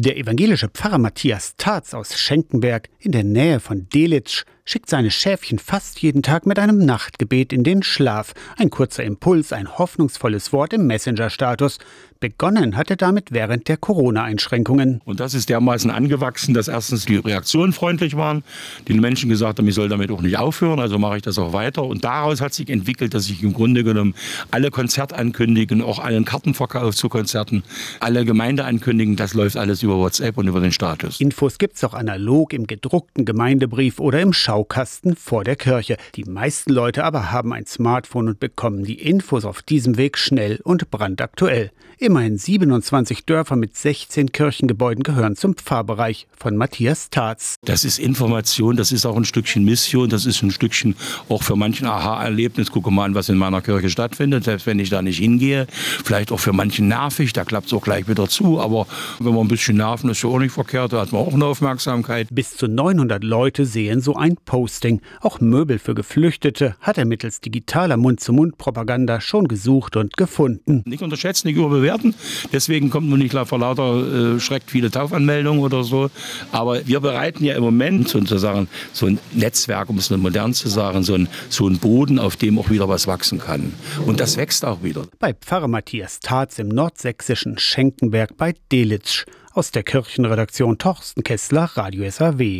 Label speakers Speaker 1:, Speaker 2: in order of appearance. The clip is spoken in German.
Speaker 1: Der evangelische Pfarrer Matthias Tatz aus Schenkenberg in der Nähe von Delitzsch schickt seine Schäfchen fast jeden Tag mit einem Nachtgebet in den Schlaf. Ein kurzer Impuls, ein hoffnungsvolles Wort im Messenger-Status. Begonnen hat er damit während der Corona-Einschränkungen.
Speaker 2: Und das ist dermaßen angewachsen, dass erstens die Reaktionen freundlich waren, die Menschen gesagt haben, ich soll damit auch nicht aufhören, also mache ich das auch weiter. Und daraus hat sich entwickelt, dass ich im Grunde genommen alle Konzertankündigungen, auch allen Kartenverkauf zu Konzerten, alle Gemeindeankündigungen, das läuft alles über WhatsApp und über den Status.
Speaker 1: Infos gibt's auch analog im gedruckten Gemeindebrief oder im Schau Baukasten vor der Kirche. Die meisten Leute aber haben ein Smartphone und bekommen die Infos auf diesem Weg schnell und brandaktuell. Immerhin 27 Dörfer mit 16 Kirchengebäuden gehören zum Pfarrbereich von Matthias Tatz.
Speaker 2: Das ist Information, das ist auch ein Stückchen Mission, das ist ein Stückchen auch für manchen Aha-Erlebnis. Gucke mal an, was in meiner Kirche stattfindet, selbst wenn ich da nicht hingehe. Vielleicht auch für manchen nervig, da klappt es auch gleich wieder zu. Aber wenn man ein bisschen nerven, ist ja auch nicht verkehrt, da hat man auch eine Aufmerksamkeit.
Speaker 1: Bis zu 900 Leute sehen so ein Posting. Auch Möbel für Geflüchtete hat er mittels digitaler Mund-zu-Mund-Propaganda schon gesucht und gefunden.
Speaker 2: Nicht unterschätzen, nicht überbewerten. Deswegen kommt man nicht vor lauter äh, schreckt viele Taufanmeldungen oder so. Aber wir bereiten ja im Moment sozusagen so ein Netzwerk, um es modern zu sagen, so ein, so ein Boden, auf dem auch wieder was wachsen kann. Und das wächst auch wieder.
Speaker 1: Bei Pfarrer Matthias Tatz im nordsächsischen Schenkenberg bei Delitzsch. Aus der Kirchenredaktion Torsten Kessler, Radio SAW.